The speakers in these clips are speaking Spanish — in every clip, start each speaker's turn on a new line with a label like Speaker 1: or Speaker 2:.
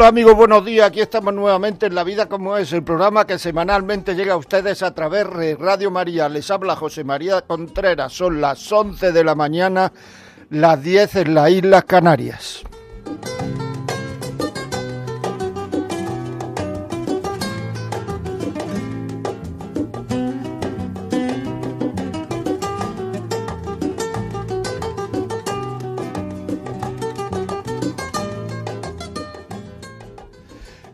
Speaker 1: Hola amigos, buenos días. Aquí estamos nuevamente en La Vida como es, el programa que semanalmente llega a ustedes a través de Radio María. Les habla José María Contreras. Son las 11 de la mañana, las 10 en las Islas Canarias.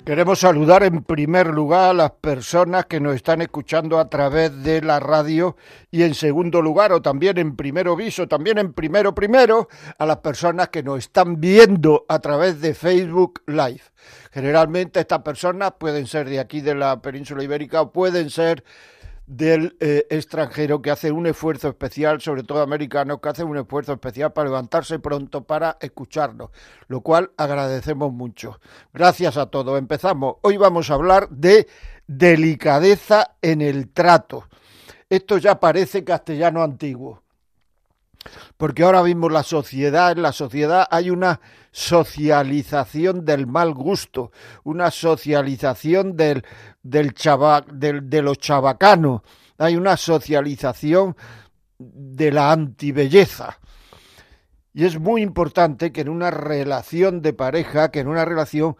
Speaker 1: Queremos saludar en primer lugar a las personas que nos están escuchando a través de la radio y en segundo lugar o también en primero viso, también en primero primero a las personas que nos están viendo a través de Facebook Live. Generalmente estas personas pueden ser de aquí de la península ibérica o pueden ser del eh, extranjero que hace un esfuerzo especial, sobre todo americanos, que hace un esfuerzo especial para levantarse pronto para escucharnos, lo cual agradecemos mucho. Gracias a todos. Empezamos. Hoy vamos a hablar de delicadeza en el trato. Esto ya parece castellano antiguo. Porque ahora mismo la sociedad, en la sociedad hay una socialización del mal gusto, una socialización del, del, del de los chabacanos, hay una socialización de la antibelleza. Y es muy importante que en una relación de pareja, que en una relación,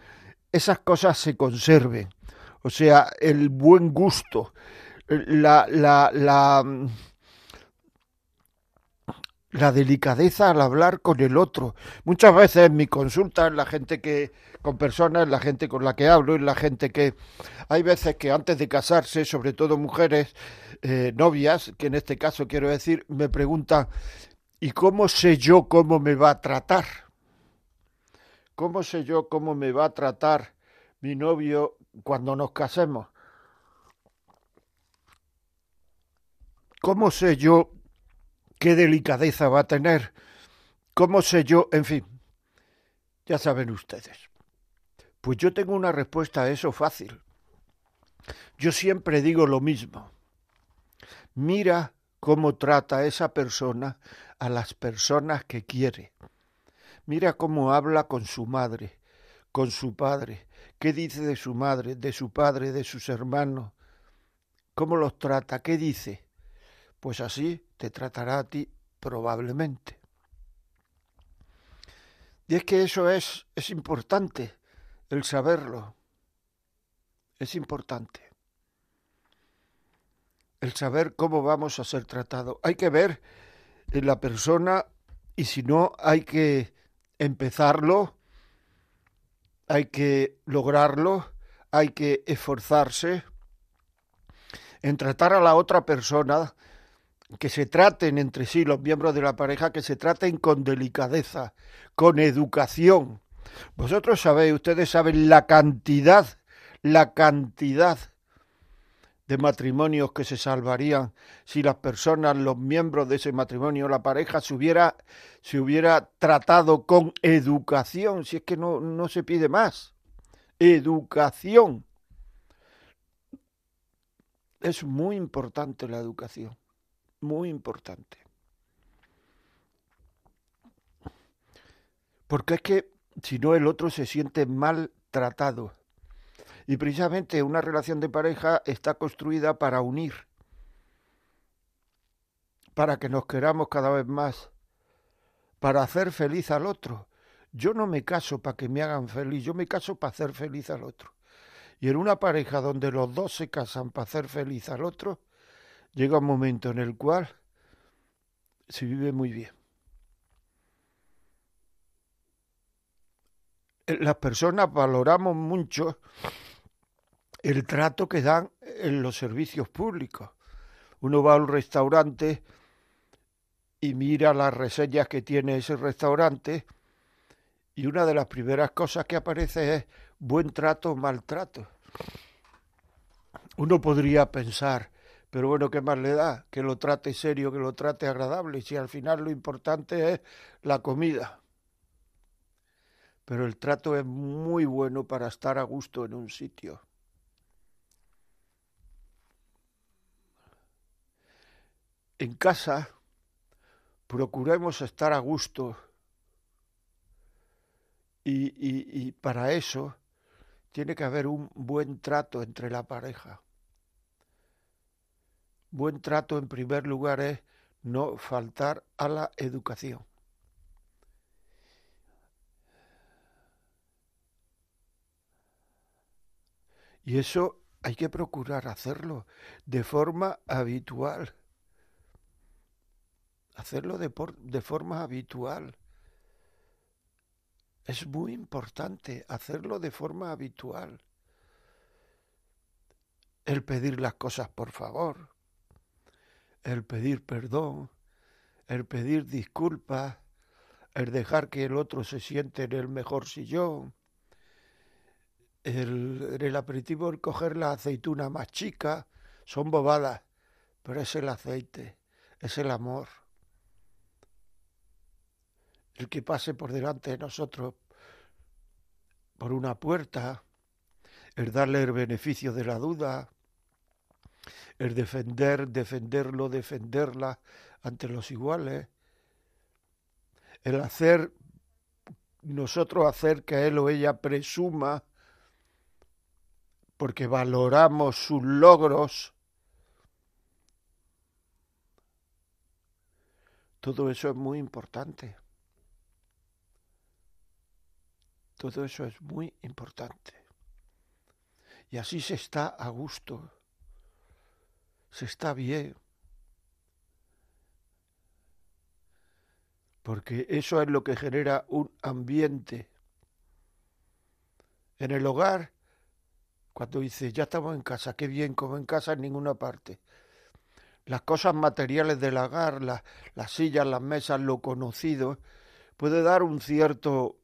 Speaker 1: esas cosas se conserven. O sea, el buen gusto, la, la, la, la delicadeza al hablar con el otro. Muchas veces en mi consulta, la gente que, con personas, la gente con la que hablo, y la gente que, hay veces que antes de casarse, sobre todo mujeres, eh, novias, que en este caso quiero decir, me preguntan, ¿y cómo sé yo cómo me va a tratar? ¿Cómo sé yo cómo me va a tratar mi novio cuando nos casemos? ¿Cómo sé yo qué delicadeza va a tener, cómo sé yo, en fin, ya saben ustedes. Pues yo tengo una respuesta a eso fácil. Yo siempre digo lo mismo. Mira cómo trata esa persona a las personas que quiere. Mira cómo habla con su madre, con su padre, qué dice de su madre, de su padre, de sus hermanos, cómo los trata, qué dice pues así te tratará a ti probablemente. Y es que eso es, es importante, el saberlo. Es importante. El saber cómo vamos a ser tratados. Hay que ver en la persona y si no hay que empezarlo, hay que lograrlo, hay que esforzarse en tratar a la otra persona que se traten entre sí los miembros de la pareja, que se traten con delicadeza, con educación. Vosotros sabéis, ustedes saben la cantidad, la cantidad de matrimonios que se salvarían si las personas, los miembros de ese matrimonio, la pareja, se hubiera, se hubiera tratado con educación, si es que no, no se pide más. Educación. Es muy importante la educación muy importante. Porque es que si no el otro se siente mal tratado. Y precisamente una relación de pareja está construida para unir, para que nos queramos cada vez más, para hacer feliz al otro. Yo no me caso para que me hagan feliz, yo me caso para hacer feliz al otro. Y en una pareja donde los dos se casan para hacer feliz al otro, llega un momento en el cual se vive muy bien. Las personas valoramos mucho el trato que dan en los servicios públicos. Uno va a un restaurante y mira las reseñas que tiene ese restaurante y una de las primeras cosas que aparece es buen trato o maltrato. Uno podría pensar, pero bueno, ¿qué más le da? Que lo trate serio, que lo trate agradable, si al final lo importante es la comida. Pero el trato es muy bueno para estar a gusto en un sitio. En casa procuremos estar a gusto y, y, y para eso tiene que haber un buen trato entre la pareja. Buen trato en primer lugar es no faltar a la educación. Y eso hay que procurar hacerlo de forma habitual. Hacerlo de, por, de forma habitual. Es muy importante hacerlo de forma habitual. El pedir las cosas por favor, el pedir perdón, el pedir disculpas, el dejar que el otro se siente en el mejor sillón, el, el aperitivo el coger la aceituna más chica, son bobadas, pero es el aceite, es el amor. El que pase por delante de nosotros por una puerta, el darle el beneficio de la duda, el defender, defenderlo, defenderla ante los iguales, el hacer, nosotros hacer que él o ella presuma porque valoramos sus logros, todo eso es muy importante. Todo eso es muy importante. Y así se está a gusto, se está bien. Porque eso es lo que genera un ambiente. En el hogar, cuando dice, ya estamos en casa, qué bien, como en casa en ninguna parte. Las cosas materiales del hogar, las, las sillas, las mesas, lo conocido, puede dar un cierto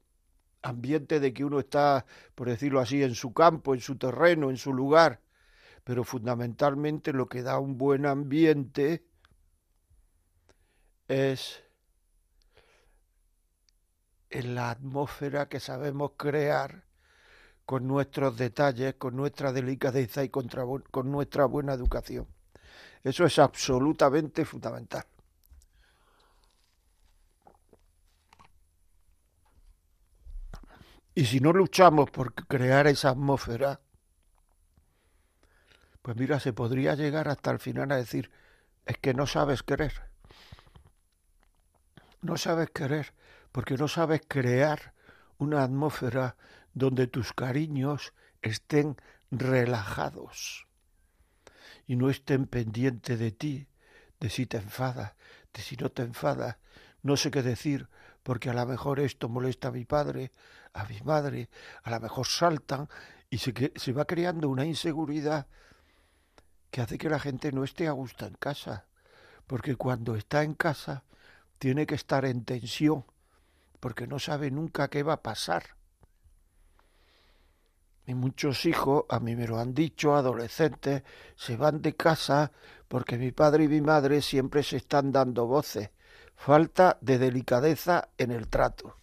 Speaker 1: ambiente de que uno está, por decirlo así, en su campo, en su terreno, en su lugar, pero fundamentalmente lo que da un buen ambiente es en la atmósfera que sabemos crear con nuestros detalles, con nuestra delicadeza y con nuestra buena educación. Eso es absolutamente fundamental. Y si no luchamos por crear esa atmósfera, pues mira, se podría llegar hasta el final a decir, es que no sabes querer. No sabes querer porque no sabes crear una atmósfera donde tus cariños estén relajados y no estén pendientes de ti, de si te enfadas, de si no te enfadas, no sé qué decir, porque a lo mejor esto molesta a mi padre, a mi madre, a lo mejor saltan y se, se va creando una inseguridad que hace que la gente no esté a gusto en casa, porque cuando está en casa tiene que estar en tensión, porque no sabe nunca qué va a pasar. Y muchos hijos, a mí me lo han dicho, adolescentes, se van de casa porque mi padre y mi madre siempre se están dando voces. Falta de delicadeza en el trato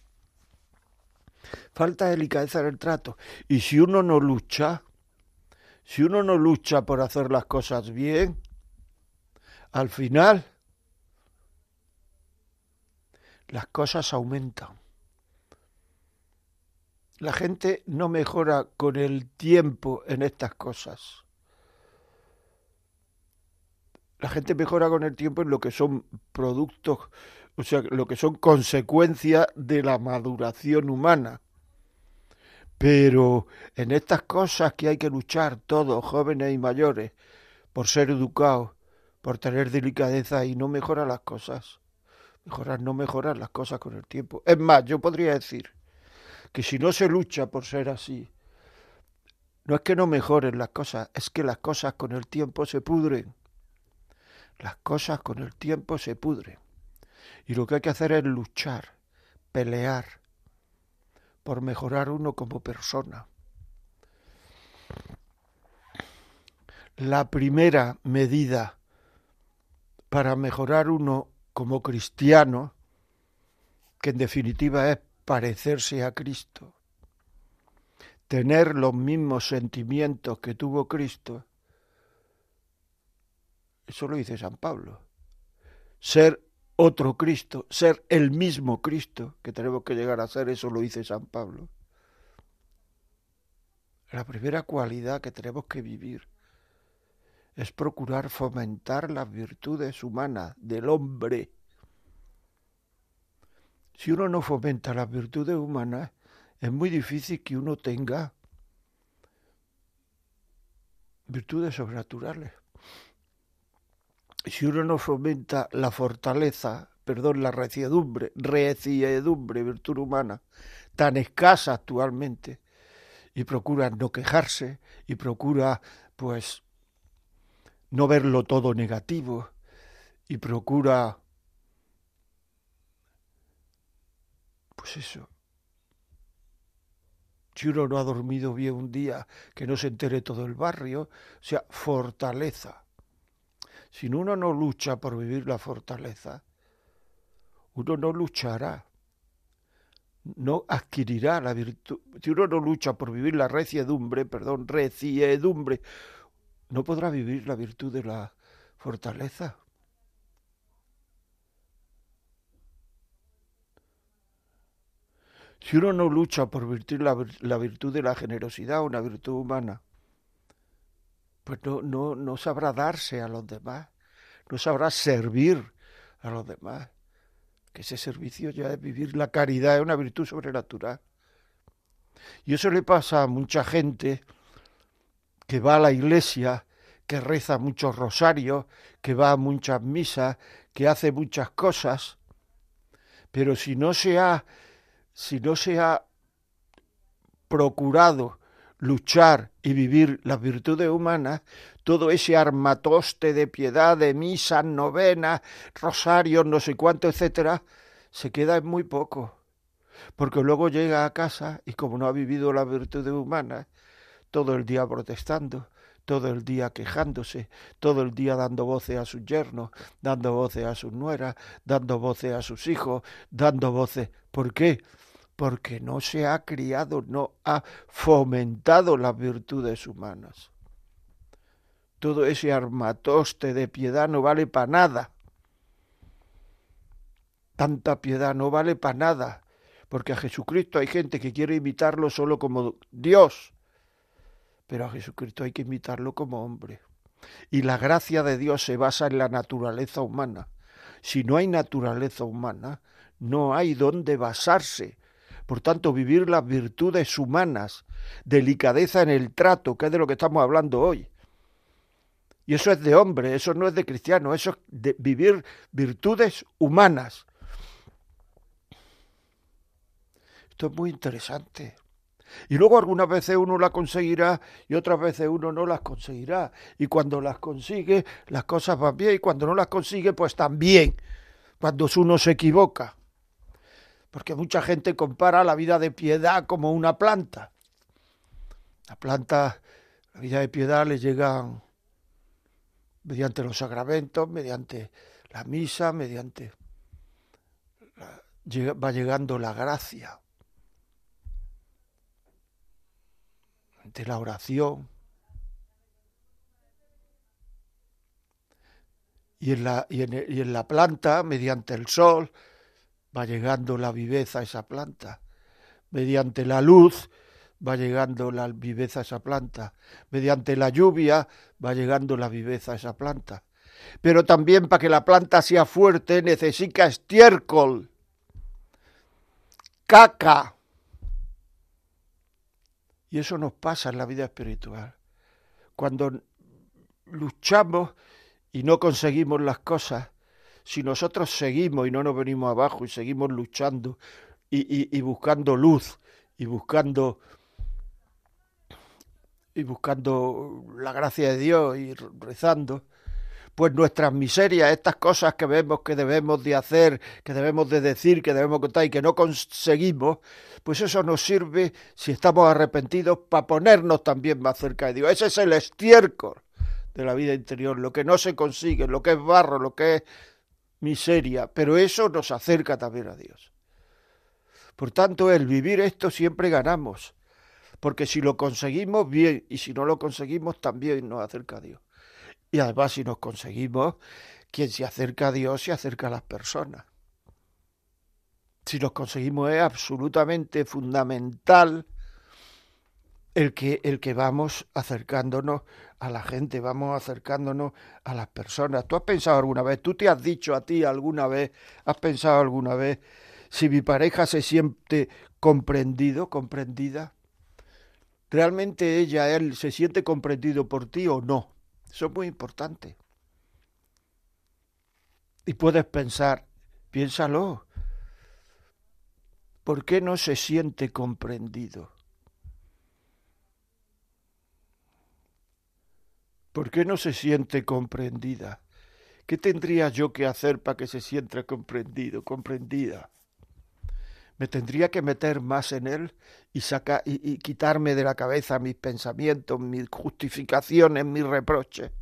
Speaker 1: falta delicadeza en el trato. Y si uno no lucha, si uno no lucha por hacer las cosas bien, al final las cosas aumentan. La gente no mejora con el tiempo en estas cosas. La gente mejora con el tiempo en lo que son productos o sea, lo que son consecuencias de la maduración humana. Pero en estas cosas que hay que luchar todos, jóvenes y mayores, por ser educados, por tener delicadeza y no mejorar las cosas. Mejorar, no mejorar las cosas con el tiempo. Es más, yo podría decir que si no se lucha por ser así, no es que no mejoren las cosas, es que las cosas con el tiempo se pudren. Las cosas con el tiempo se pudren. Y lo que hay que hacer es luchar, pelear por mejorar uno como persona. La primera medida para mejorar uno como cristiano, que en definitiva es parecerse a Cristo, tener los mismos sentimientos que tuvo Cristo, eso lo dice San Pablo, ser otro Cristo, ser el mismo Cristo que tenemos que llegar a ser, eso lo dice San Pablo. La primera cualidad que tenemos que vivir es procurar fomentar las virtudes humanas del hombre. Si uno no fomenta las virtudes humanas, es muy difícil que uno tenga virtudes sobrenaturales si uno no fomenta la fortaleza, perdón, la reciedumbre, reciedumbre, virtud humana, tan escasa actualmente, y procura no quejarse, y procura, pues, no verlo todo negativo, y procura, pues eso, si uno no ha dormido bien un día, que no se entere todo el barrio, o sea, fortaleza si uno no lucha por vivir la fortaleza, uno no luchará, no adquirirá la virtud. Si uno no lucha por vivir la reciedumbre, perdón, reciedumbre, no podrá vivir la virtud de la fortaleza. Si uno no lucha por vivir la, la virtud de la generosidad, una virtud humana, pues no, no, no sabrá darse a los demás, no sabrá servir a los demás. Que ese servicio ya es vivir la caridad, es una virtud sobrenatural. Y eso le pasa a mucha gente que va a la iglesia, que reza muchos rosarios, que va a muchas misas, que hace muchas cosas, pero si no se ha, si no se ha procurado luchar y vivir las virtudes humanas, todo ese armatoste de piedad, de misas, novenas, rosarios, no sé cuánto, etcétera, se queda en muy poco. Porque luego llega a casa y como no ha vivido las virtudes humanas, todo el día protestando, todo el día quejándose, todo el día dando voces a sus yernos, dando voces a sus nueras, dando voces a sus hijos, dando voces. ¿Por qué? Porque no se ha criado, no ha fomentado las virtudes humanas. Todo ese armatoste de piedad no vale para nada. Tanta piedad no vale para nada, porque a Jesucristo hay gente que quiere imitarlo solo como Dios, pero a Jesucristo hay que imitarlo como hombre. Y la gracia de Dios se basa en la naturaleza humana. Si no hay naturaleza humana, no hay dónde basarse por tanto, vivir las virtudes humanas, delicadeza en el trato, que es de lo que estamos hablando hoy. Y eso es de hombre, eso no es de cristiano, eso es de vivir virtudes humanas. Esto es muy interesante. Y luego algunas veces uno las conseguirá y otras veces uno no las conseguirá. Y cuando las consigue, las cosas van bien. Y cuando no las consigue, pues también. Cuando uno se equivoca porque mucha gente compara la vida de piedad como una planta. La planta, la vida de piedad le llega mediante los sacramentos, mediante la misa, mediante va llegando la gracia, mediante la oración. Y en, la, y en la planta, mediante el sol, va llegando la viveza a esa planta. Mediante la luz va llegando la viveza a esa planta. Mediante la lluvia va llegando la viveza a esa planta. Pero también para que la planta sea fuerte necesita estiércol, caca. Y eso nos pasa en la vida espiritual. Cuando luchamos y no conseguimos las cosas, si nosotros seguimos y no nos venimos abajo y seguimos luchando y, buscando luz y buscando y buscando la gracia de Dios y rezando, pues nuestras miserias, estas cosas que vemos que debemos de hacer, que debemos de decir, que debemos contar y que no conseguimos, pues eso nos sirve, si estamos arrepentidos, para ponernos también más cerca de Dios. Ese es el estiércol de la vida interior, lo que no se consigue, lo que es barro, lo que es miseria, pero eso nos acerca también a Dios. Por tanto, el vivir esto siempre ganamos, porque si lo conseguimos, bien, y si no lo conseguimos, también nos acerca a Dios. Y además, si nos conseguimos, quien se acerca a Dios se acerca a las personas. Si nos conseguimos es absolutamente fundamental el que, el que vamos acercándonos a la gente, vamos acercándonos a las personas. ¿Tú has pensado alguna vez, tú te has dicho a ti alguna vez, has pensado alguna vez si mi pareja se siente comprendido, comprendida? ¿Realmente ella, él, se siente comprendido por ti o no? Eso es muy importante. Y puedes pensar, piénsalo, ¿por qué no se siente comprendido? ¿Por qué no se siente comprendida? ¿Qué tendría yo que hacer para que se sienta comprendido, comprendida? Me tendría que meter más en él y, y, quitarme de la cabeza mis pensamientos, mis justificaciones, mis reproches.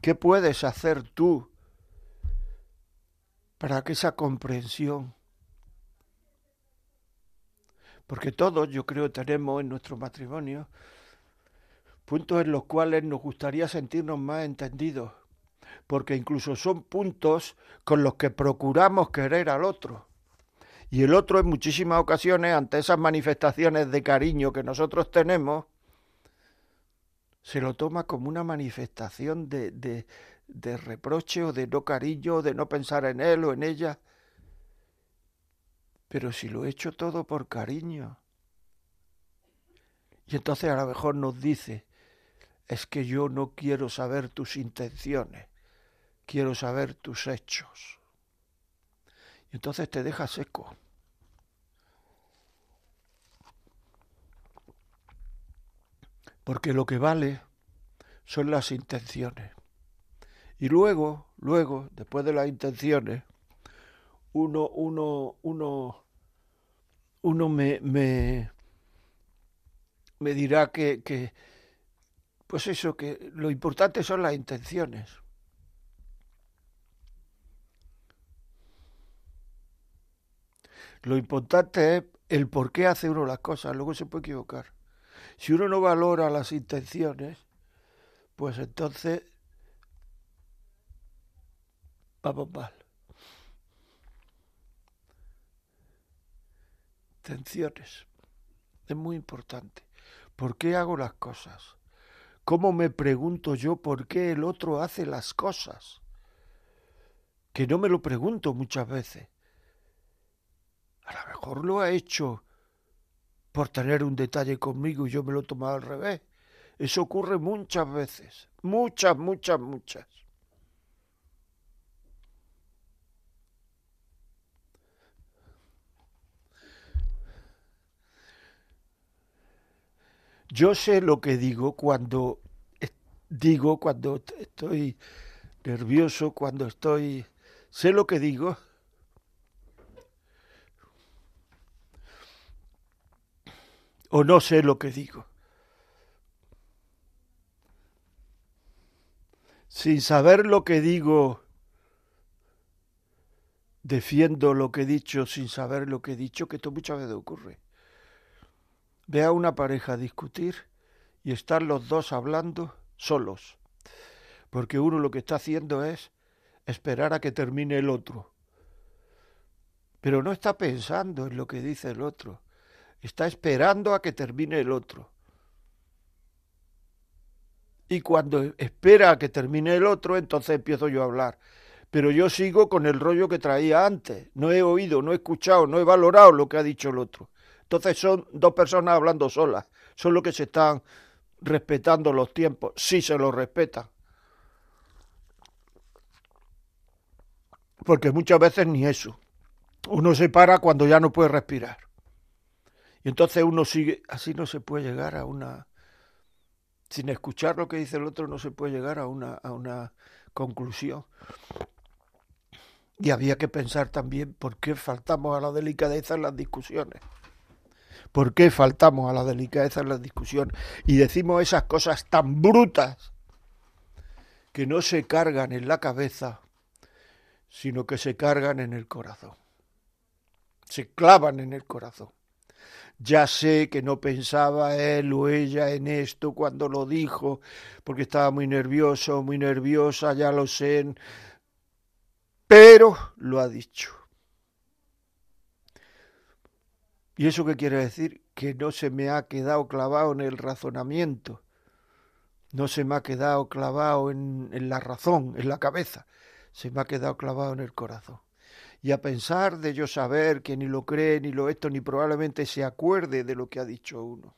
Speaker 1: ¿Qué puedes hacer tú para que esa comprensión porque todos, yo creo, tenemos en nuestro matrimonio puntos en los cuales nos gustaría sentirnos más entendidos, porque incluso son puntos con los que procuramos querer al otro. Y el otro en muchísimas ocasiones, ante esas manifestaciones de cariño que nosotros tenemos, se lo toma como una manifestación de, de, de reproche o de no cariño, de no pensar en él o en ella. Pero si lo he hecho todo por cariño. Y entonces a lo mejor nos dice, es que yo no quiero saber tus intenciones, quiero saber tus hechos. Y entonces te deja seco. Porque lo que vale son las intenciones. Y luego, luego, después de las intenciones, uno, uno, uno, uno me, me, me dirá que, que, pues eso, que lo importante son las intenciones. Lo importante es el por qué hace uno las cosas, luego se puede equivocar. Si uno no valora las intenciones, pues entonces vamos mal. Es muy importante. ¿Por qué hago las cosas? ¿Cómo me pregunto yo por qué el otro hace las cosas? Que no me lo pregunto muchas veces. A lo mejor lo ha hecho por tener un detalle conmigo y yo me lo he tomado al revés. Eso ocurre muchas veces. Muchas, muchas, muchas. Yo sé lo que digo cuando digo, cuando estoy nervioso, cuando estoy... Sé lo que digo. O no sé lo que digo. Sin saber lo que digo, defiendo lo que he dicho sin saber lo que he dicho, que esto muchas veces ocurre. Ve a una pareja discutir y están los dos hablando solos, porque uno lo que está haciendo es esperar a que termine el otro, pero no está pensando en lo que dice el otro, está esperando a que termine el otro. Y cuando espera a que termine el otro, entonces empiezo yo a hablar. Pero yo sigo con el rollo que traía antes. No he oído, no he escuchado, no he valorado lo que ha dicho el otro. Entonces son dos personas hablando solas, son los que se están respetando los tiempos, sí se los respetan. Porque muchas veces ni eso. Uno se para cuando ya no puede respirar. Y entonces uno sigue, así no se puede llegar a una, sin escuchar lo que dice el otro, no se puede llegar a una, a una conclusión. Y había que pensar también por qué faltamos a la delicadeza en las discusiones. ¿Por qué faltamos a la delicadeza en las discusiones y decimos esas cosas tan brutas que no se cargan en la cabeza, sino que se cargan en el corazón? Se clavan en el corazón. Ya sé que no pensaba él o ella en esto cuando lo dijo, porque estaba muy nervioso, muy nerviosa, ya lo sé, pero lo ha dicho. ¿Y eso qué quiere decir? Que no se me ha quedado clavado en el razonamiento, no se me ha quedado clavado en, la razón, en la cabeza, se me ha quedado clavado en el corazón y a pensar de yo saber que ni lo cree, ni lo esto, ni probablemente se acuerde de lo que ha dicho uno.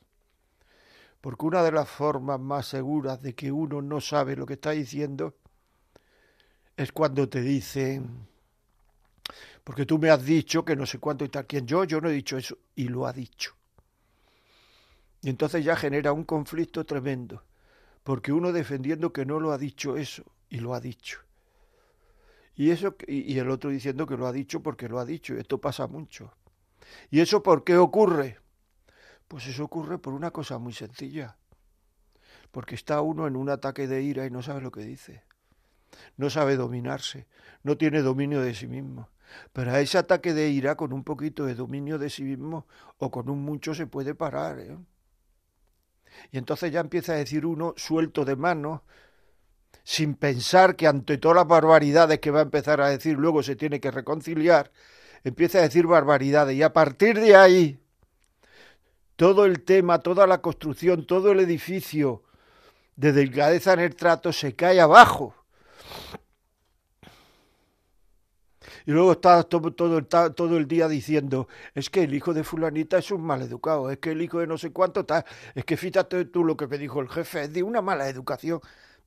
Speaker 1: Porque una de las formas más seguras de que uno no sabe lo que está diciendo es cuando te dicen, porque tú me has dicho que no sé cuánto y tal, quién yo, yo no he dicho eso, y lo ha dicho. Y entonces ya genera un conflicto tremendo, porque uno defendiendo que no lo ha dicho eso, y lo ha dicho. Y, eso, y, el otro diciendo que lo ha dicho porque lo ha dicho. Esto pasa mucho. ¿Y eso por qué ocurre? Pues eso ocurre por una cosa muy sencilla. Porque está uno en un ataque de ira y no sabe lo que dice. No sabe dominarse. No tiene dominio de sí mismo. Pero a ese ataque de ira, con un poquito de dominio de sí mismo o con un mucho, se puede parar. ¿eh? Y entonces ya empieza a decir uno, suelto de manos, sin pensar que ante todas las barbaridades que va a empezar a decir luego se tiene que reconciliar, empieza a decir barbaridades y a partir de ahí todo el tema, toda la construcción, todo el edificio de delgadeza en el trato se cae abajo. Y luego está todo, todo, todo, el día diciendo, es que el hijo de fulanita es un mal educado, es que el hijo de no sé cuánto tal, es que fíjate tú lo que me dijo el jefe, es de una mala educación.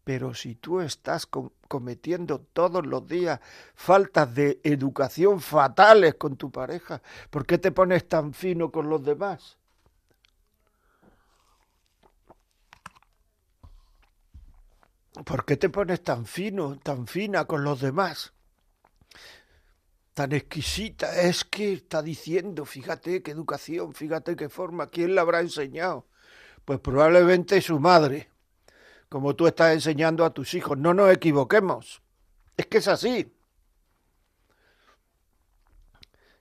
Speaker 1: Pero si tú estás cometiendo todos los días faltas de educación fatales con tu pareja, ¿por qué te pones tan fino con los demás? ¿Por qué te pones tan fino, tan fina con los demás? Tan exquisita. Es que está diciendo, fíjate qué educación, fíjate qué forma, ¿quién la habrá enseñado? Pues probablemente su madre como tú estás enseñando a tus hijos. No nos equivoquemos. Es que es así.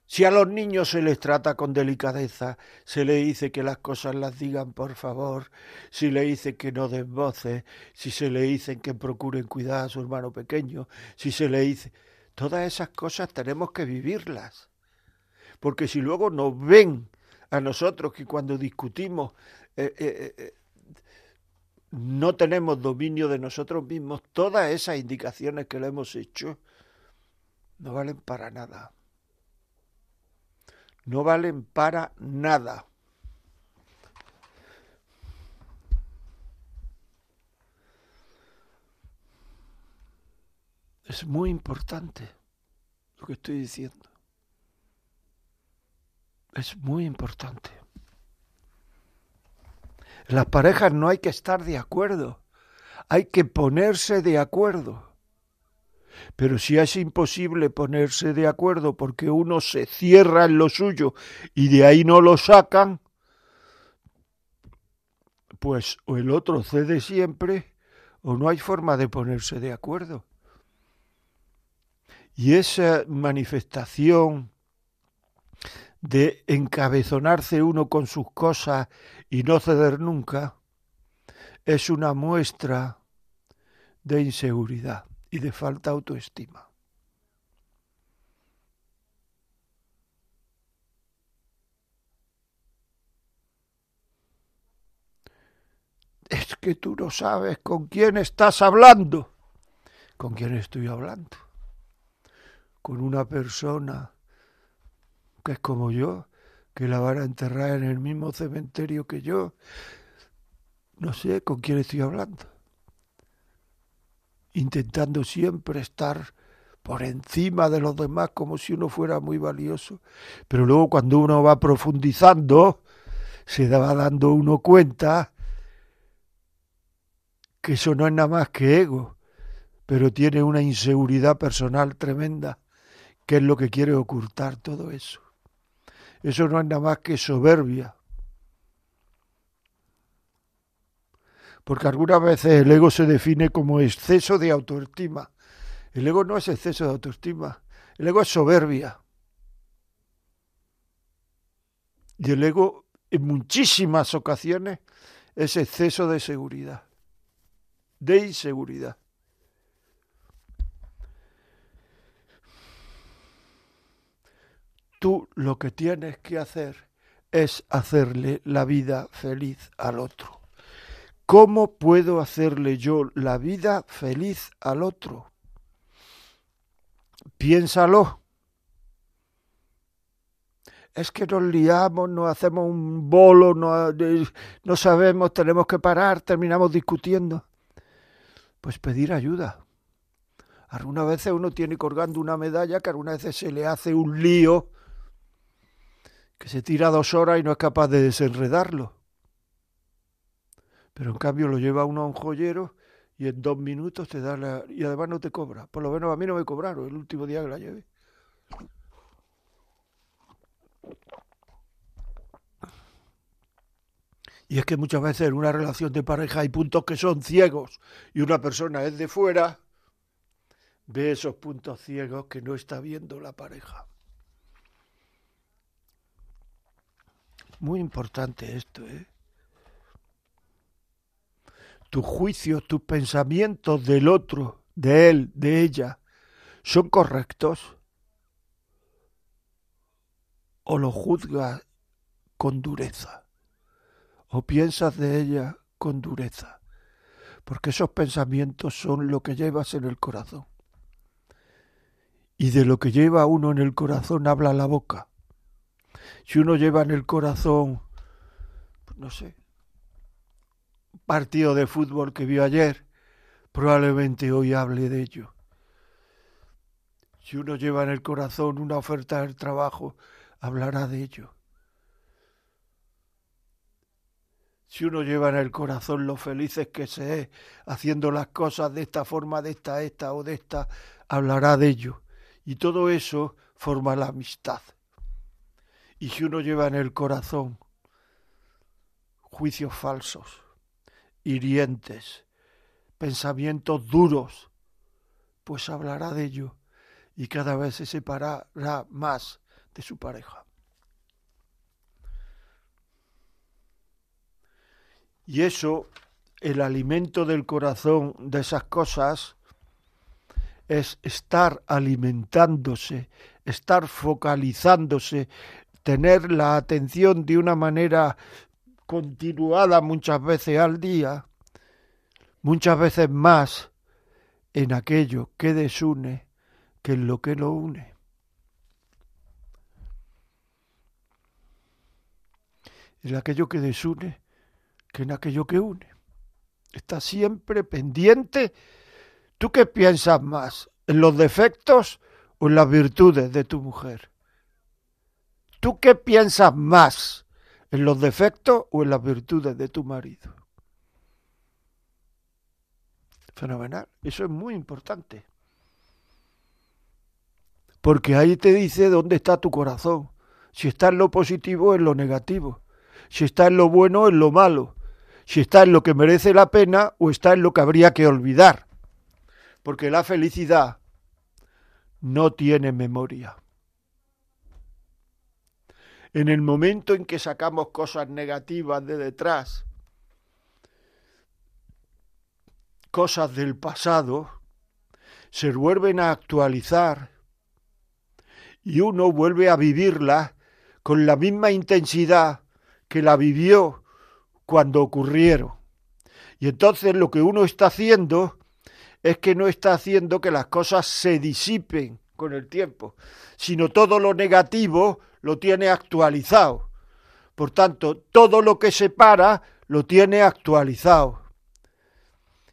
Speaker 1: Si a los niños se les trata con delicadeza, se les dice que las cosas las digan por favor, si le dice que no den voces, si se le dicen que procuren cuidar a su hermano pequeño, si se le dice... Todas esas cosas tenemos que vivirlas. Porque si luego nos ven a nosotros que cuando discutimos eh, eh, eh, no tenemos dominio de nosotros mismos, todas esas indicaciones que le hemos hecho no valen para nada. No valen para nada. Es muy importante lo que estoy diciendo. Es muy importante. En las parejas no hay que estar de acuerdo, hay que ponerse de acuerdo. Pero si es imposible ponerse de acuerdo porque uno se cierra en lo suyo y de ahí no lo sacan, pues o el otro cede siempre o no hay forma de ponerse de acuerdo. Y esa manifestación de encabezonarse uno con sus cosas y no ceder nunca, es una muestra de inseguridad y de falta de autoestima. Es que tú no sabes con quién estás hablando. ¿Con quién estoy hablando? Con una persona que es como yo, que la van a enterrar en el mismo cementerio que yo. No sé con quién estoy hablando. Intentando siempre estar por encima de los demás como si uno fuera muy valioso. Pero luego cuando uno va profundizando, se va dando uno cuenta que eso no es nada más que ego, pero tiene una inseguridad personal tremenda, que es lo que quiere ocultar todo eso. Eso no es nada más que soberbia. Porque algunas veces el ego se define como exceso de autoestima. El ego no es exceso de autoestima, el ego es soberbia. Y el ego en muchísimas ocasiones es exceso de seguridad, de inseguridad. Tú lo que tienes que hacer es hacerle la vida feliz al otro. ¿Cómo puedo hacerle yo la vida feliz al otro? Piénsalo. Es que nos liamos, nos hacemos un bolo, no, no sabemos, tenemos que parar, terminamos discutiendo. Pues pedir ayuda. Algunas veces uno tiene colgando una medalla que algunas veces se le hace un lío que se tira dos horas y no es capaz de desenredarlo. Pero en cambio lo lleva uno a un joyero y en dos minutos te da la... y además no te cobra. Por lo menos a mí no me cobraron el último día que la llevé. Y es que muchas veces en una relación de pareja hay puntos que son ciegos y una persona es de fuera, ve esos puntos ciegos que no está viendo la pareja. Muy importante esto, ¿eh? Tus juicios, tus pensamientos del otro, de él, de ella, ¿son correctos? ¿O lo juzgas con dureza? ¿O piensas de ella con dureza? Porque esos pensamientos son lo que llevas en el corazón. Y de lo que lleva uno en el corazón habla la boca si uno lleva en el corazón, no sé, partido de fútbol que vio ayer, probablemente hoy hable de ello. Si uno lleva en el corazón una oferta del trabajo, hablará de ello. Si uno lleva en el corazón lo felices que se es haciendo las cosas de esta forma, de esta, esta o de esta, hablará de ello. Y todo eso forma la amistad. Y si uno lleva en el corazón juicios falsos, hirientes, pensamientos duros, pues hablará de ello y cada vez se separará más de su pareja. Y eso, el alimento del corazón de esas cosas, es estar alimentándose, estar focalizándose tener la atención de una manera continuada muchas veces al día, muchas veces más en aquello que desune que en lo que lo une. En aquello que desune que en aquello que une. Está siempre pendiente. ¿Tú qué piensas más? ¿En los defectos o en las virtudes de tu mujer? ¿Tú qué piensas más? ¿En los defectos o en las virtudes de tu marido? Fenomenal. Eso es muy importante. Porque ahí te dice dónde está tu corazón. Si está en lo positivo en lo negativo. Si está en lo bueno en lo malo. Si está en lo que merece la pena o está en lo que habría que olvidar. Porque la felicidad no tiene memoria en el momento en que sacamos cosas negativas de detrás, cosas del pasado, se vuelven a actualizar y uno vuelve a vivirlas con la misma intensidad que la vivió cuando ocurrieron. Y entonces lo que uno está haciendo es que no está haciendo que las cosas se disipen con el tiempo, sino todo lo negativo lo tiene actualizado. Por tanto, todo lo que se para lo tiene actualizado.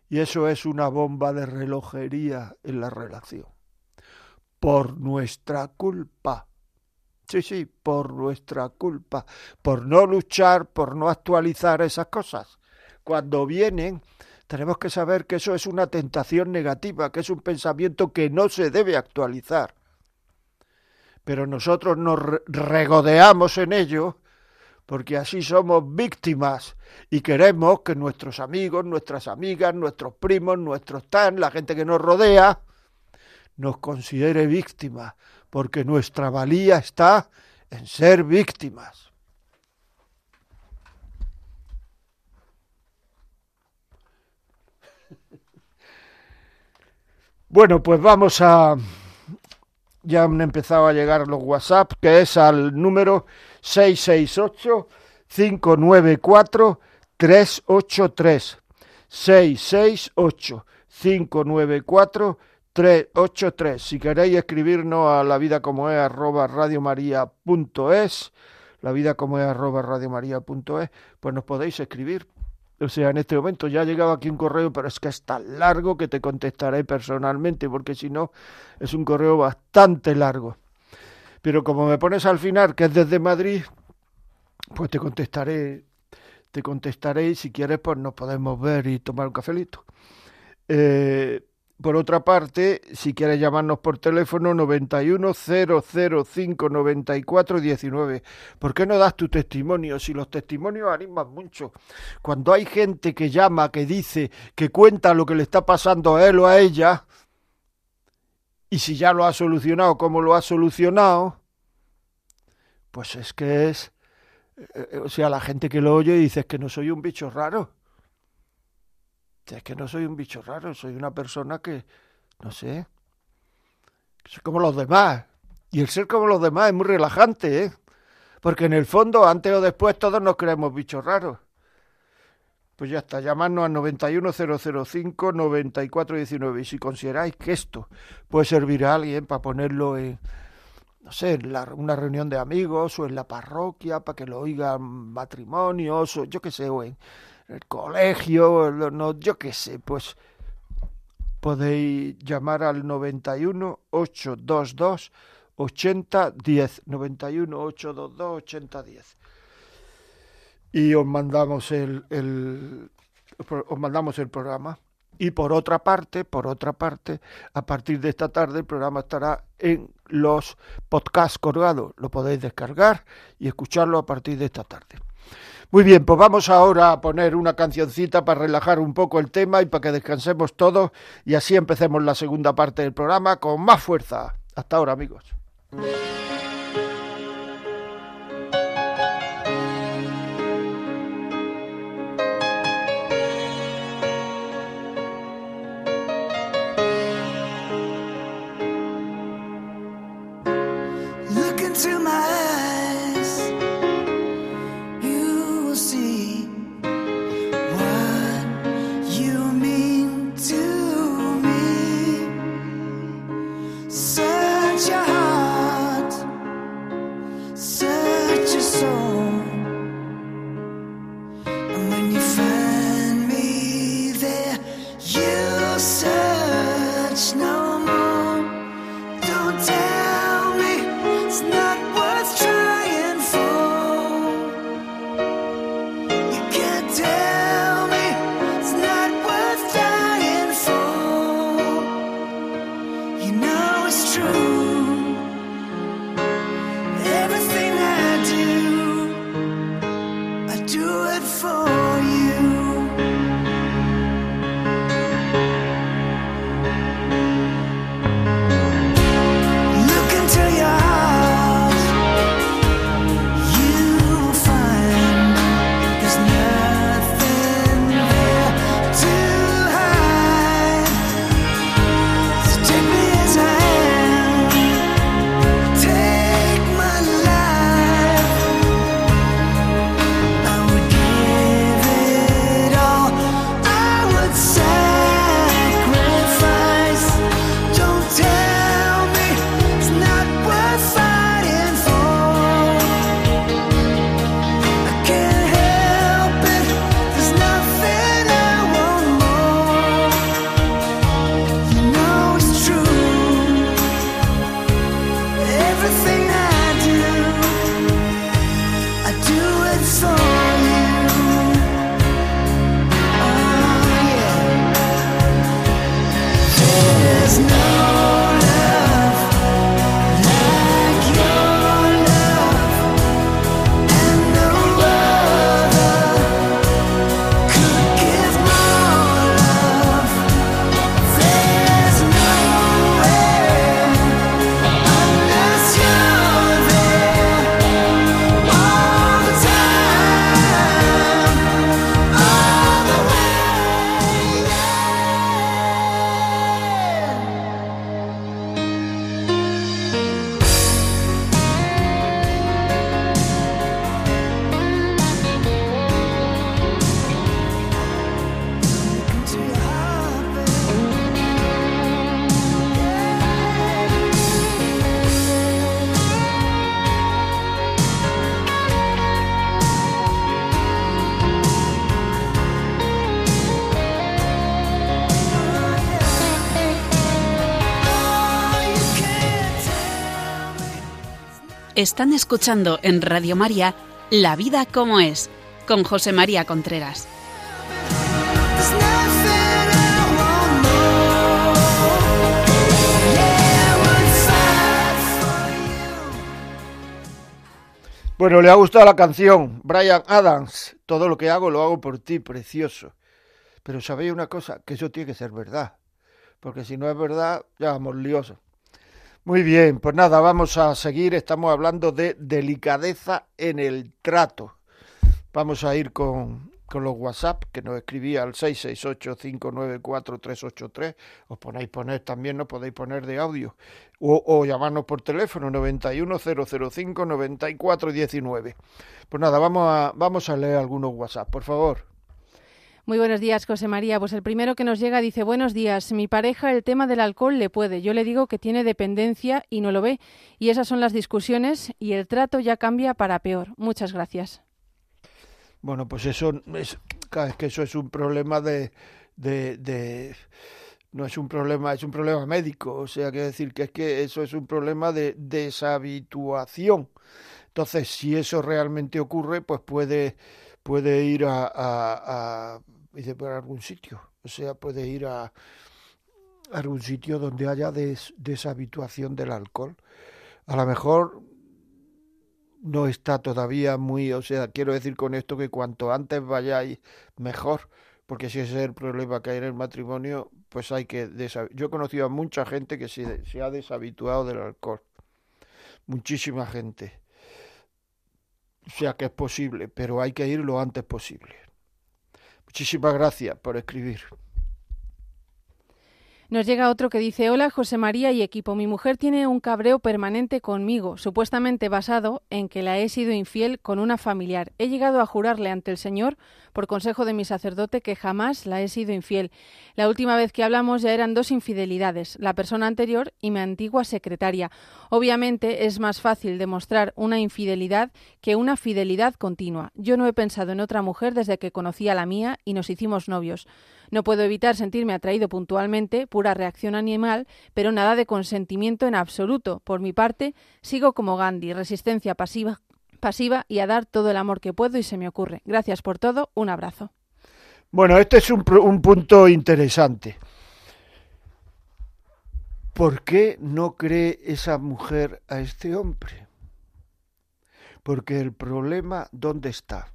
Speaker 1: Y eso es una bomba de relojería en la relación. Por nuestra culpa. Sí, sí, por nuestra culpa. Por no luchar, por no actualizar esas cosas. Cuando vienen, tenemos que saber que eso es una tentación negativa, que es un pensamiento que no se debe actualizar pero nosotros nos regodeamos en ello porque así somos víctimas y queremos que nuestros amigos, nuestras amigas, nuestros primos, nuestros tan, la gente que nos rodea, nos considere víctimas, porque nuestra valía está en ser víctimas. Bueno, pues vamos a... Ya han empezado a llegar los WhatsApp, que es al número 668-594-383. 668-594-383. Si queréis escribirnos a la vida como es arroba radiomaria.es, la vida como es arroba radiomaria.es, pues nos podéis escribir o sea, en este momento ya ha llegado aquí un correo, pero es que es tan largo que te contestaré personalmente, porque si no, es un correo bastante largo. Pero como me pones al final que es desde Madrid, pues te contestaré, te contestaré y si quieres, pues nos podemos ver y tomar un cafelito. Eh, por otra parte, si quieres llamarnos por teléfono 910059419, ¿por qué no das tu testimonio? Si los testimonios animan mucho. Cuando hay gente que llama, que dice, que cuenta lo que le está pasando a él o a ella, y si ya lo ha solucionado, cómo lo ha solucionado, pues es que es, eh, eh, o sea, la gente que lo oye dice que no soy un bicho raro es que no soy un bicho raro, soy una persona que, no sé, soy como los demás. Y el ser como los demás es muy relajante, ¿eh? Porque en el fondo, antes o después, todos nos creemos bichos raros. Pues ya está, llamadnos al 91005-9419. Y si consideráis que esto puede servir a alguien para ponerlo en, no sé, en una reunión de amigos o en la parroquia, para que lo oigan matrimonios o yo qué sé, o en, el colegio, no, yo qué sé, pues podéis llamar al 91 822 8010 91 822 8010 y os mandamos el, el os mandamos el programa y por otra parte, por otra parte, a partir de esta tarde el programa estará en los podcasts colgados. Lo podéis descargar y escucharlo a partir de esta tarde. Muy bien, pues vamos ahora a poner una cancioncita para relajar un poco el tema y para que descansemos todos y así empecemos la segunda parte del programa con más fuerza. Hasta ahora, amigos.
Speaker 2: Están escuchando en Radio María La vida como es, con José María Contreras.
Speaker 1: Bueno, le ha gustado la canción, Brian Adams, todo lo que hago lo hago por ti, precioso. Pero sabéis una cosa, que eso tiene que ser verdad, porque si no es verdad, ya vamos liosos. Muy bien, pues nada, vamos a seguir. Estamos hablando de delicadeza en el trato. Vamos a ir con, con los WhatsApp que nos escribía al 668-594-383. Os ponéis poner también, nos podéis poner de audio. O, o llamarnos por teléfono 91005-9419. Pues nada, vamos a, vamos a leer algunos WhatsApp, por favor.
Speaker 3: Muy buenos días, José María. Pues el primero que nos llega dice, buenos días, mi pareja el tema del alcohol le puede. Yo le digo que tiene dependencia y no lo ve. Y esas son las discusiones y el trato ya cambia para peor. Muchas gracias.
Speaker 1: Bueno, pues eso es, es que eso es un problema de, de, de, no es un problema, es un problema médico. O sea, que decir que es que eso es un problema de deshabituación. Entonces, si eso realmente ocurre, pues puede, puede ir a, dice por algún sitio, o sea, puede ir a, a algún sitio donde haya des, deshabituación del alcohol. A lo mejor no está todavía muy, o sea, quiero decir con esto que cuanto antes vayáis mejor, porque si ese es el problema que hay en el matrimonio, pues hay que yo he conocido a mucha gente que se, se ha deshabituado del alcohol, muchísima gente. O sea que es posible, pero hay que ir lo antes posible. Muchísimas gracias por escribir.
Speaker 3: Nos llega otro que dice, hola José María y equipo, mi mujer tiene un cabreo permanente conmigo, supuestamente basado en que la he sido infiel con una familiar. He llegado a jurarle ante el Señor, por consejo de mi sacerdote, que jamás la he sido infiel. La última vez que hablamos ya eran dos infidelidades, la persona anterior y mi antigua secretaria. Obviamente es más fácil demostrar una infidelidad que una fidelidad continua. Yo no he pensado en otra mujer desde que conocí a la mía y nos hicimos novios. No puedo evitar sentirme atraído puntualmente, pura reacción animal, pero nada de consentimiento en absoluto. Por mi parte, sigo como Gandhi, resistencia pasiva, pasiva y a dar todo el amor que puedo y se me ocurre. Gracias por todo, un abrazo.
Speaker 1: Bueno, este es un, un punto interesante. ¿Por qué no cree esa mujer a este hombre? Porque el problema, ¿dónde está?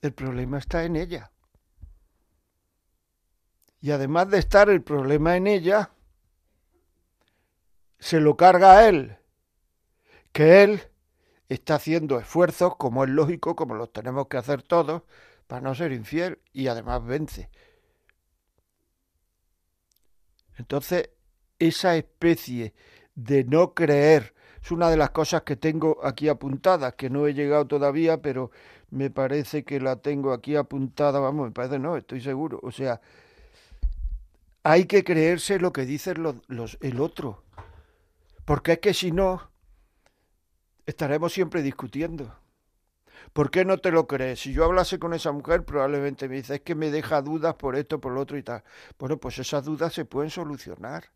Speaker 1: El problema está en ella. Y además de estar el problema en ella, se lo carga a él, que él está haciendo esfuerzos, como es lógico, como los tenemos que hacer todos, para no ser infiel y además vence. Entonces, esa especie de no creer es una de las cosas que tengo aquí apuntadas, que no he llegado todavía, pero me parece que la tengo aquí apuntada, vamos, me parece no, estoy seguro. O sea, hay que creerse lo que dice los, los, el otro. Porque es que si no, estaremos siempre discutiendo. ¿Por qué no te lo crees? Si yo hablase con esa mujer, probablemente me dice, es que me deja dudas por esto, por lo otro y tal. Bueno, pues esas dudas se pueden solucionar.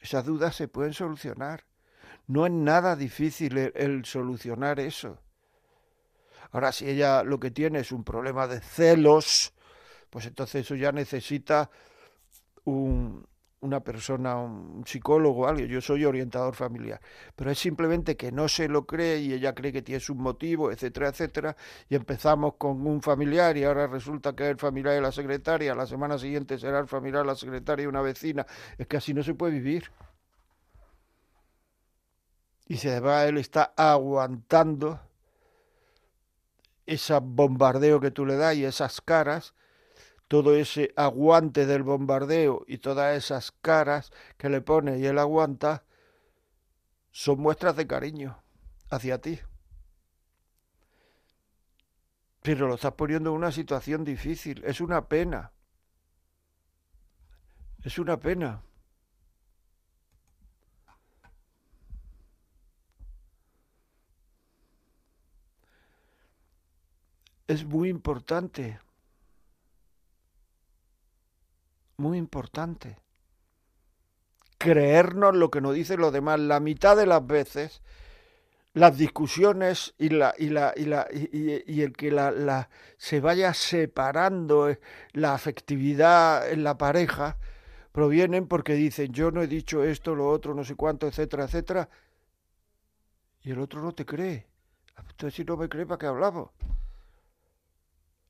Speaker 1: Esas dudas se pueden solucionar. No es nada difícil el, el solucionar eso. Ahora, si ella lo que tiene es un problema de celos, pues entonces eso ya necesita un, una persona, un psicólogo, algo. Yo soy orientador familiar, pero es simplemente que no se lo cree y ella cree que tiene un motivo, etcétera, etcétera. Y empezamos con un familiar y ahora resulta que es el familiar de la secretaria, la semana siguiente será el familiar de la secretaria y una vecina. Es que así no se puede vivir. Y se va, él está aguantando ese bombardeo que tú le das y esas caras todo ese aguante del bombardeo y todas esas caras que le pone y él aguanta, son muestras de cariño hacia ti. Pero lo estás poniendo en una situación difícil, es una pena. Es una pena. Es muy importante muy importante. Creernos lo que nos dicen los demás. La mitad de las veces las discusiones y la y la y la y, el que la, la, se vaya separando eh, la afectividad en la pareja provienen porque dicen yo no he dicho esto lo otro no sé cuánto etcétera etcétera y el otro no te cree. Entonces si no me cree para qué hablamos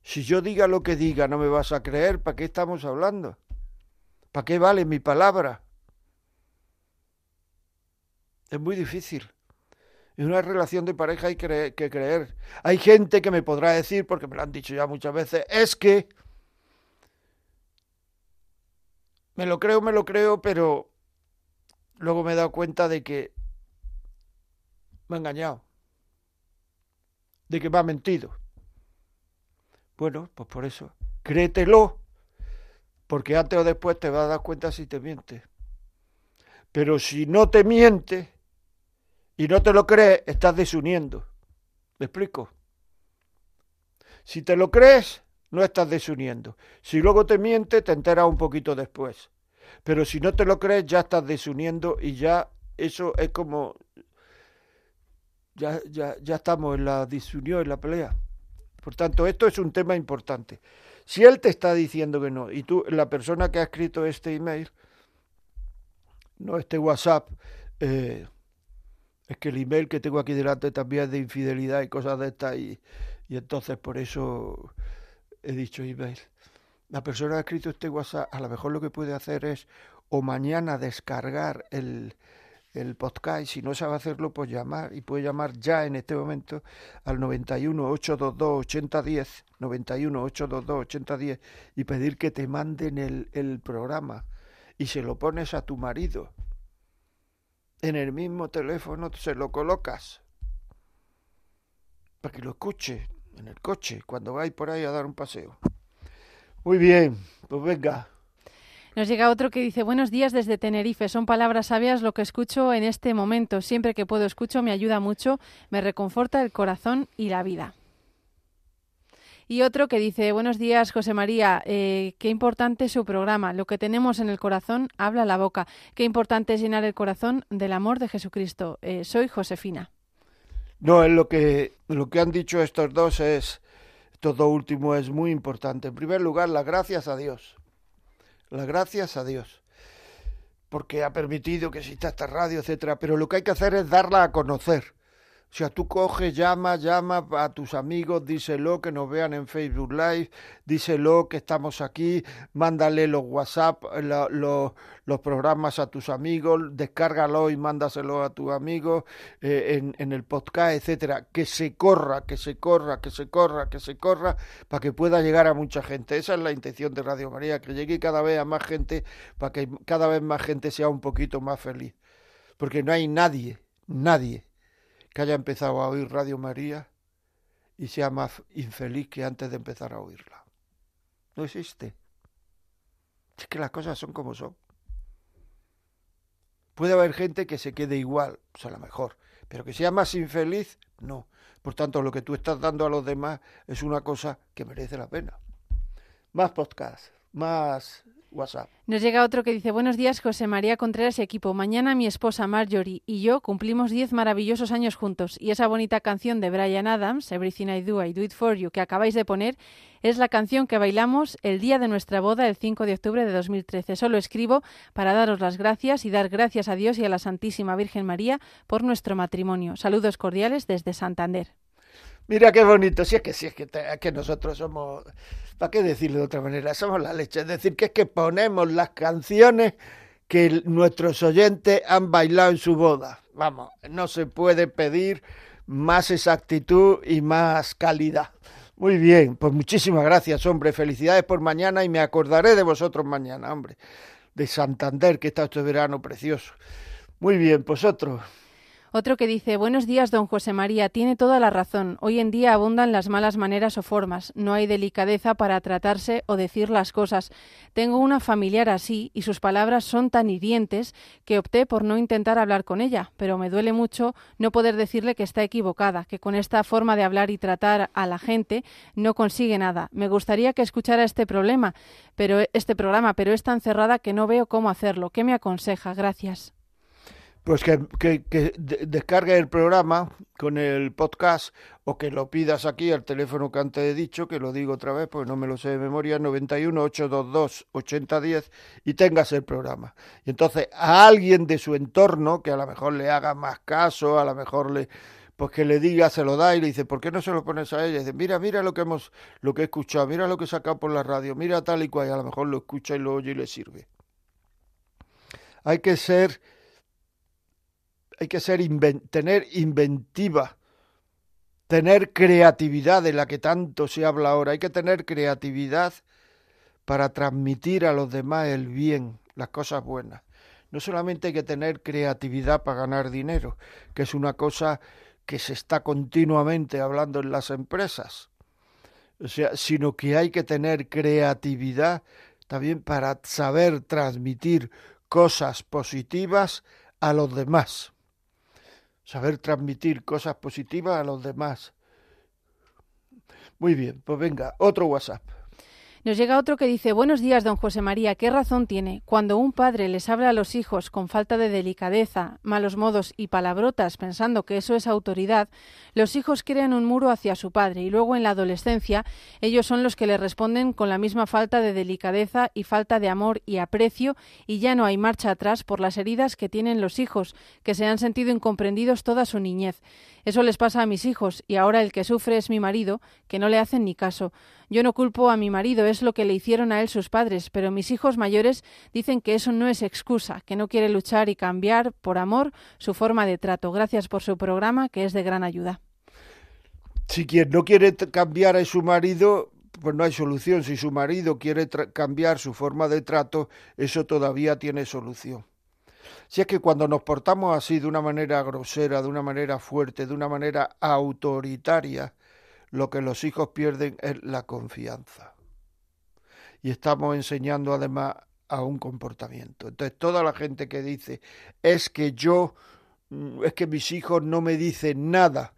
Speaker 1: si yo diga lo que diga no me vas a creer para qué estamos hablando para qué vale mi palabra es muy difícil en una relación de pareja hay que, creer. Hay gente que me podrá decir, porque me lo han dicho ya muchas veces, es que me lo creo, me lo creo, pero luego me he dado cuenta de que me ha engañado, de que me ha mentido. Bueno, pues por eso, créetelo, porque antes o después te vas a dar cuenta si te miente. Pero si no te miente, y no te lo crees, estás desuniendo. ¿Me explico? Si te lo crees, no estás desuniendo. Si luego te miente, te enteras un poquito después. Pero si no te lo crees, ya estás desuniendo y ya eso es como... Ya, ya, ya estamos en la disunión, en la pelea. Por tanto, esto es un tema importante. Si él te está diciendo que no, y tú, la persona que ha escrito este email, no este WhatsApp, eh, es que el email que tengo aquí delante también es de infidelidad y cosas de estas y, y entonces por eso he dicho email. La persona que ha escrito este WhatsApp a lo mejor lo que puede hacer es o mañana descargar el, el podcast y si no sabe hacerlo pues llamar y puede llamar ya en este momento al 91 822 8010 91 822 8010 y pedir que te manden el, el programa y se lo pones a tu marido en el mismo teléfono se lo colocas para que lo escuche en el coche cuando vais por ahí a dar un paseo. Muy bien, pues venga.
Speaker 3: Nos llega otro que dice, buenos días desde Tenerife, son palabras sabias lo que escucho en este momento, siempre que puedo escucho, me ayuda mucho, me reconforta el corazón y la vida. Y otro que dice, buenos días José María, eh, qué importante su programa, lo que tenemos en el corazón habla la boca, qué importante es llenar el corazón del amor de Jesucristo. Eh, soy Josefina.
Speaker 1: No, es lo que, lo que han dicho estos dos es, todo último es muy importante. En primer lugar, las gracias a Dios. Las gracias a Dios. Porque ha permitido que exista esta radio, etcétera. Pero lo que hay que hacer es darla a conocer. O sea, tú coges, llama, llama a tus amigos, díselo que nos vean en Facebook Live, díselo que estamos aquí, mándale los WhatsApp, los programas a tus amigos, descárgalo y mándaselo a tus amigos eh, en, en el podcast, etcétera. Que se corra, que se corra, que se corra, que se corra, para que pueda llegar a mucha gente. Esa es la intención de Radio María, que llegue cada vez a más gente, para que cada vez más gente sea un poquito más feliz. Porque no hay nadie, nadie que haya empezado a oír Radio María y sea más infeliz que antes de empezar a oírla. No existe. Es que las cosas son como son. Puede haber gente que se quede igual, pues a lo mejor, pero que sea más infeliz, no. Por tanto, lo que tú estás dando a los demás es una cosa que merece la pena. Más podcast, más WhatsApp.
Speaker 3: Nos llega otro que dice, buenos días José María Contreras y equipo. Mañana mi esposa Marjorie y yo cumplimos 10 maravillosos años juntos y esa bonita canción de Brian Adams, Everything I Do, I Do It For You, que acabáis de poner, es la canción que bailamos el día de nuestra boda, el 5 de octubre de 2013. Solo escribo para daros las gracias y dar gracias a Dios y a la Santísima Virgen María por nuestro matrimonio. Saludos cordiales desde Santander.
Speaker 1: Mira qué bonito, si es que si es que, que nosotros somos, ¿para qué decirlo de otra manera? Somos la leche, es decir, que es que ponemos las canciones que nuestros oyentes han bailado en su boda. Vamos, no se puede pedir más exactitud y más calidad. Muy bien, pues muchísimas gracias, hombre. Felicidades por mañana y me acordaré de vosotros mañana, hombre. De Santander, que está este verano precioso. Muy bien, pues
Speaker 3: otro. Que dice, buenos días, don José María, tiene toda la razón. Hoy en día abundan las malas maneras o formas. No hay delicadeza para tratarse o decir las cosas. Tengo una familiar así y sus palabras son tan hirientes que opté por no intentar hablar con ella, pero me duele mucho no poder decirle que está equivocada, que con esta forma de hablar y tratar a la gente no consigue nada. Me gustaría que escuchara este problema, pero este programa, pero es tan cerrada que no veo cómo hacerlo. ¿Qué me aconseja? Gracias.
Speaker 1: Pues que, que, descargue el programa con el podcast o que lo pidas aquí al teléfono que antes he dicho, que lo digo otra vez, porque no me lo sé de memoria, 91 822 8010 y tengas el programa. Y entonces a alguien de su entorno, que a lo mejor le haga más caso, a lo mejor le pues que le diga, se lo da y le dice, ¿por qué no se lo pones a ella? Y dice, mira, mira lo que hemos, lo que he escuchado, mira lo que he sacado por la radio, mira tal y cual, y a lo mejor lo escucha y lo oye y le sirve. Hay que ser hay que ser tener inventiva, tener creatividad de la que tanto se habla ahora. Hay que tener creatividad para transmitir a los demás el bien, las cosas buenas. No solamente hay que tener creatividad para ganar dinero, que es una cosa que se está continuamente hablando en las empresas, o sea, sino que hay que tener creatividad también para saber transmitir cosas positivas a los demás saber transmitir cosas positivas a los demás. Muy bien, pues venga, otro WhatsApp.
Speaker 3: Nos llega otro que dice, buenos días, don José María, ¿qué razón tiene? Cuando un padre les habla a los hijos con falta de delicadeza, malos modos y palabrotas pensando que eso es autoridad, los hijos crean un muro hacia su padre y luego en la adolescencia ellos son los que le responden con la misma falta de delicadeza y falta de amor y aprecio y ya no hay marcha atrás por las heridas que tienen los hijos, que se han sentido incomprendidos toda su niñez. Eso les pasa a mis hijos y ahora el que sufre es mi marido, que no le hacen ni caso. Yo no culpo a mi marido, es lo que le hicieron a él sus padres, pero mis hijos mayores dicen que eso no es excusa, que no quiere luchar y cambiar por amor su forma de trato. Gracias por su programa, que es de gran ayuda.
Speaker 1: Si quien no quiere cambiar a su marido, pues no hay solución. Si su marido quiere cambiar su forma de trato, eso todavía tiene solución. Si es que cuando nos portamos así de una manera grosera, de una manera fuerte, de una manera autoritaria, lo que los hijos pierden es la confianza. Y estamos enseñando además a un comportamiento. Entonces toda la gente que dice es que yo, mm, es que mis hijos no me dicen nada,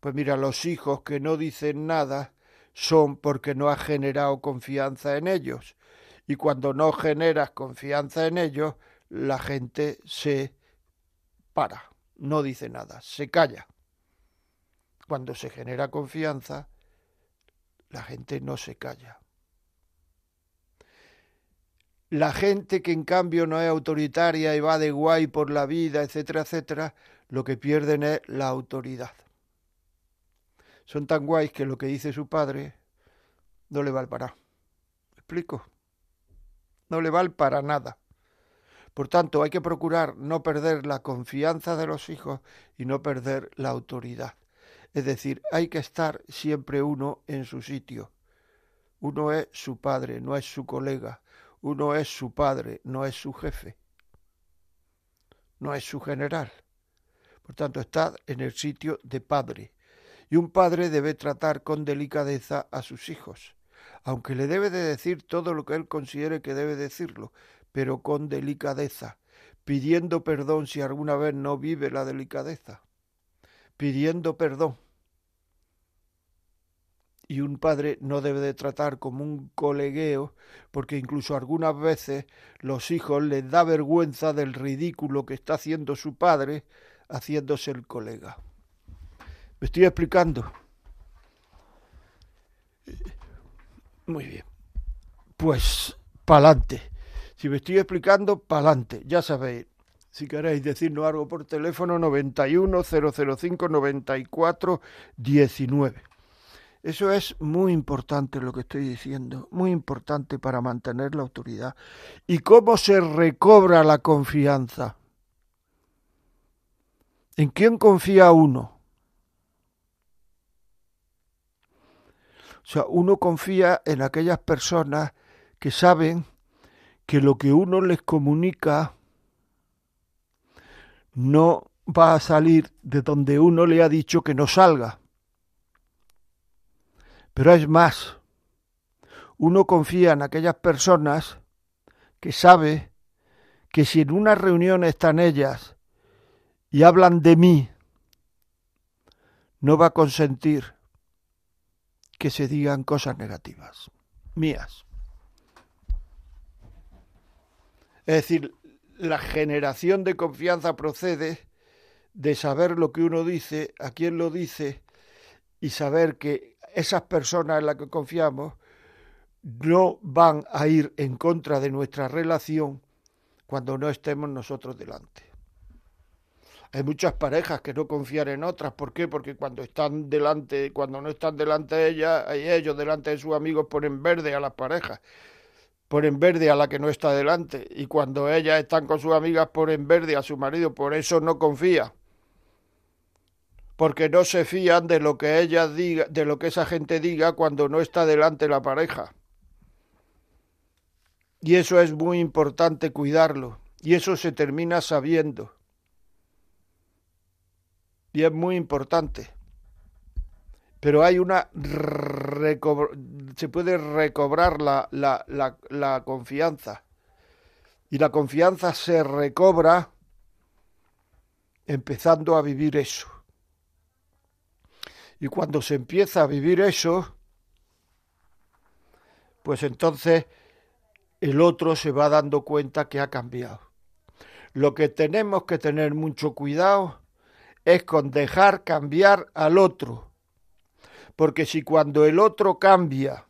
Speaker 1: pues mira, los hijos que no dicen nada son porque no has generado confianza en ellos. Y cuando no generas confianza en ellos, la gente se para, no dice nada, se calla. Cuando se genera confianza, la gente no se calla. La gente que en cambio no es autoritaria y va de guay por la vida, etcétera, etcétera, lo que pierden es la autoridad. Son tan guays que lo que dice su padre no le vale para. ¿Me explico? No le vale para nada. Por tanto, hay que procurar no perder la confianza de los hijos y no perder la autoridad. Es decir, hay que estar siempre uno en su sitio. Uno es su padre, no es su colega. Uno es su padre, no es su jefe. No es su general. Por tanto, está en el sitio de padre. Y un padre debe tratar con delicadeza a sus hijos, aunque le debe de decir todo lo que él considere que debe decirlo, pero con delicadeza, pidiendo perdón si alguna vez no vive la delicadeza, pidiendo perdón. Y un padre no debe de tratar como un colegueo, porque incluso algunas veces los hijos les da vergüenza del ridículo que está haciendo su padre haciéndose el colega. ¿Me estoy explicando? Muy bien. Pues, pa'lante. Si me estoy explicando, pa'lante, ya sabéis. Si queréis decirnos algo por teléfono, 91 005 94 19. Eso es muy importante lo que estoy diciendo, muy importante para mantener la autoridad. ¿Y cómo se recobra la confianza? ¿En quién confía uno? O sea, uno confía en aquellas personas que saben que lo que uno les comunica no va a salir de donde uno le ha dicho que no salga. Pero es más, uno confía en aquellas personas que sabe que si en una reunión están ellas y hablan de mí, no va a consentir que se digan cosas negativas, mías. Es decir, la generación de confianza procede de saber lo que uno dice, a quién lo dice, y saber que esas personas en las que confiamos no van a ir en contra de nuestra relación cuando no estemos nosotros delante. Hay muchas parejas que no confían en otras. ¿Por qué? Porque cuando están delante, cuando no están delante de ellas, ellos delante de sus amigos ponen verde a las parejas. Ponen verde a la que no está delante. Y cuando ellas están con sus amigas ponen verde a su marido. Por eso no confía porque no se fían de lo que ella diga, de lo que esa gente diga cuando no está delante la pareja. Y eso es muy importante cuidarlo. Y eso se termina sabiendo. Y es muy importante. Pero hay una... se puede recobrar la, la, la, la confianza. Y la confianza se recobra empezando a vivir eso. Y cuando se empieza a vivir eso, pues entonces el otro se va dando cuenta que ha cambiado. Lo que tenemos que tener mucho cuidado es con dejar cambiar al otro. Porque si cuando el otro cambia,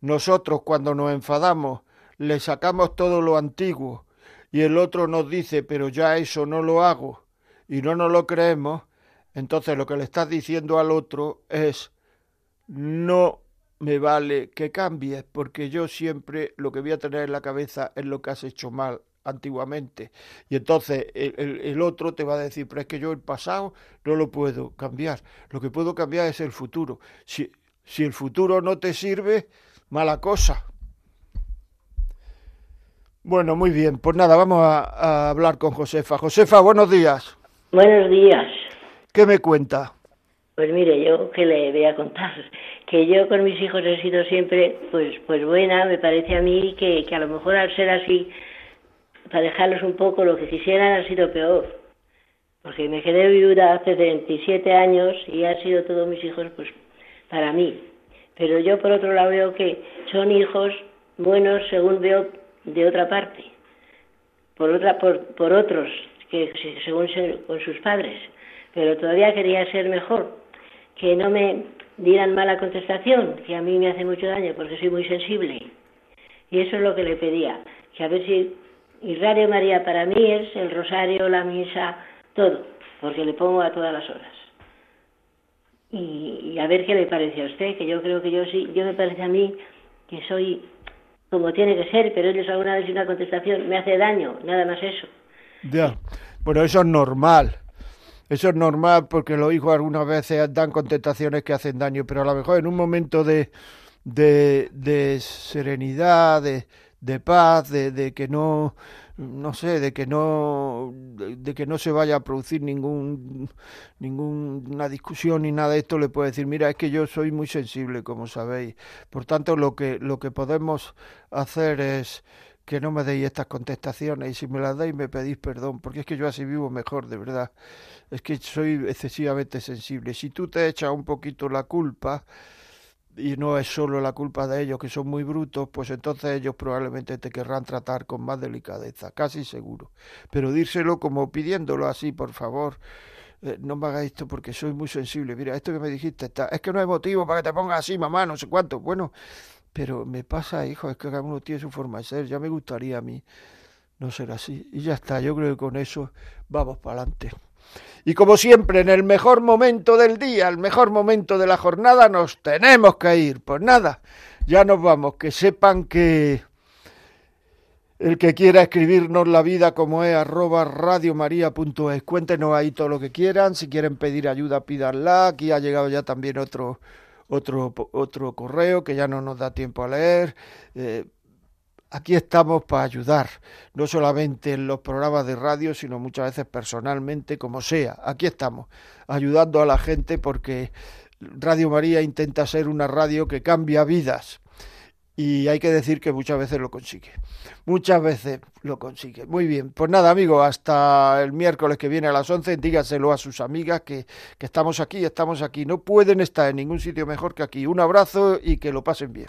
Speaker 1: nosotros cuando nos enfadamos le sacamos todo lo antiguo y el otro nos dice, pero ya eso no lo hago y no nos lo creemos, entonces lo que le estás diciendo al otro es, no me vale que cambies, porque yo siempre lo que voy a tener en la cabeza es lo que has hecho mal antiguamente. Y entonces el, otro te va a decir, pero es que yo el pasado no lo puedo cambiar. Lo que puedo cambiar es el futuro. Si, si el futuro no te sirve, mala cosa. Bueno, muy bien. Pues nada, vamos a, a hablar con Josefa. Josefa, buenos días.
Speaker 4: Buenos días.
Speaker 1: ¿Qué me cuenta?
Speaker 4: Pues mire, yo que le voy a contar, que yo con mis hijos he sido siempre, pues, pues buena, me parece a mí que, que a lo mejor al ser así, para dejarlos un poco, lo que quisieran ha sido peor. Porque me quedé viuda hace 27 años y han sido todos mis hijos, pues, para mí. Pero yo por otro lado veo que son hijos buenos según veo de otra parte, por otra, por, por otros que según con sus padres pero todavía quería ser mejor, que no me dieran mala contestación, que a mí me hace mucho daño porque soy muy sensible. Y eso es lo que le pedía, que a ver si y Radio María para mí es el rosario, la misa, todo, porque le pongo a todas las horas. Y, a ver qué le parece a usted, que yo creo que yo sí, yo me parece a mí que soy como tiene que ser, pero ellos alguna vez una contestación me hace daño, nada más eso.
Speaker 1: Ya, bueno, eso es normal. Eso es normal porque los hijos algunas veces dan contestaciones que hacen daño, pero a lo mejor en un momento de, de, serenidad, de, de paz, de, de, que no, no sé, de que no, de, que no se vaya a producir ningún, ninguna discusión ni nada de esto, le puedo decir, mira, es que yo soy muy sensible, como sabéis. Por tanto, lo que, lo que podemos hacer es que no me deis estas contestaciones y si me las dais me pedís perdón, porque es que yo así vivo mejor, de verdad es que soy excesivamente sensible. Si tú te echas un poquito la culpa, y no es solo la culpa de ellos que son muy brutos, pues entonces ellos probablemente te querrán tratar con más delicadeza, casi seguro. Pero dírselo como pidiéndolo así, por favor. Eh, no me hagas esto porque soy muy sensible. Mira, esto que me dijiste está, es que no hay motivo para que te pongas así, mamá, no sé cuánto. Bueno, pero me pasa, hijo, es que cada uno tiene su forma de ser. Ya me gustaría a mí no ser así. Y ya está, yo creo que con eso vamos para adelante. Y como siempre, en el mejor momento del día, el mejor momento de la jornada, nos tenemos que ir. Pues nada, ya nos vamos. Que sepan que el que quiera escribirnos la vida como es arroba radiomaria.es. Cuéntenos ahí todo lo que quieran. Si quieren pedir ayuda, pídanla. Aquí ha llegado ya también otro, otro, otro correo que ya no nos da tiempo a leer. Eh, aquí estamos para ayudar, no solamente en los programas de radio, sino muchas veces personalmente, como sea. Aquí estamos, ayudando a la gente porque Radio María intenta ser una radio que cambia vidas. Y hay que decir que muchas veces lo consigue. Muchas veces lo consigue. Muy bien. Pues nada, amigo, hasta el miércoles que viene a las 11, dígaselo a sus amigas que, que estamos aquí, estamos aquí. No pueden estar en ningún sitio mejor que aquí. Un abrazo y que lo pasen bien.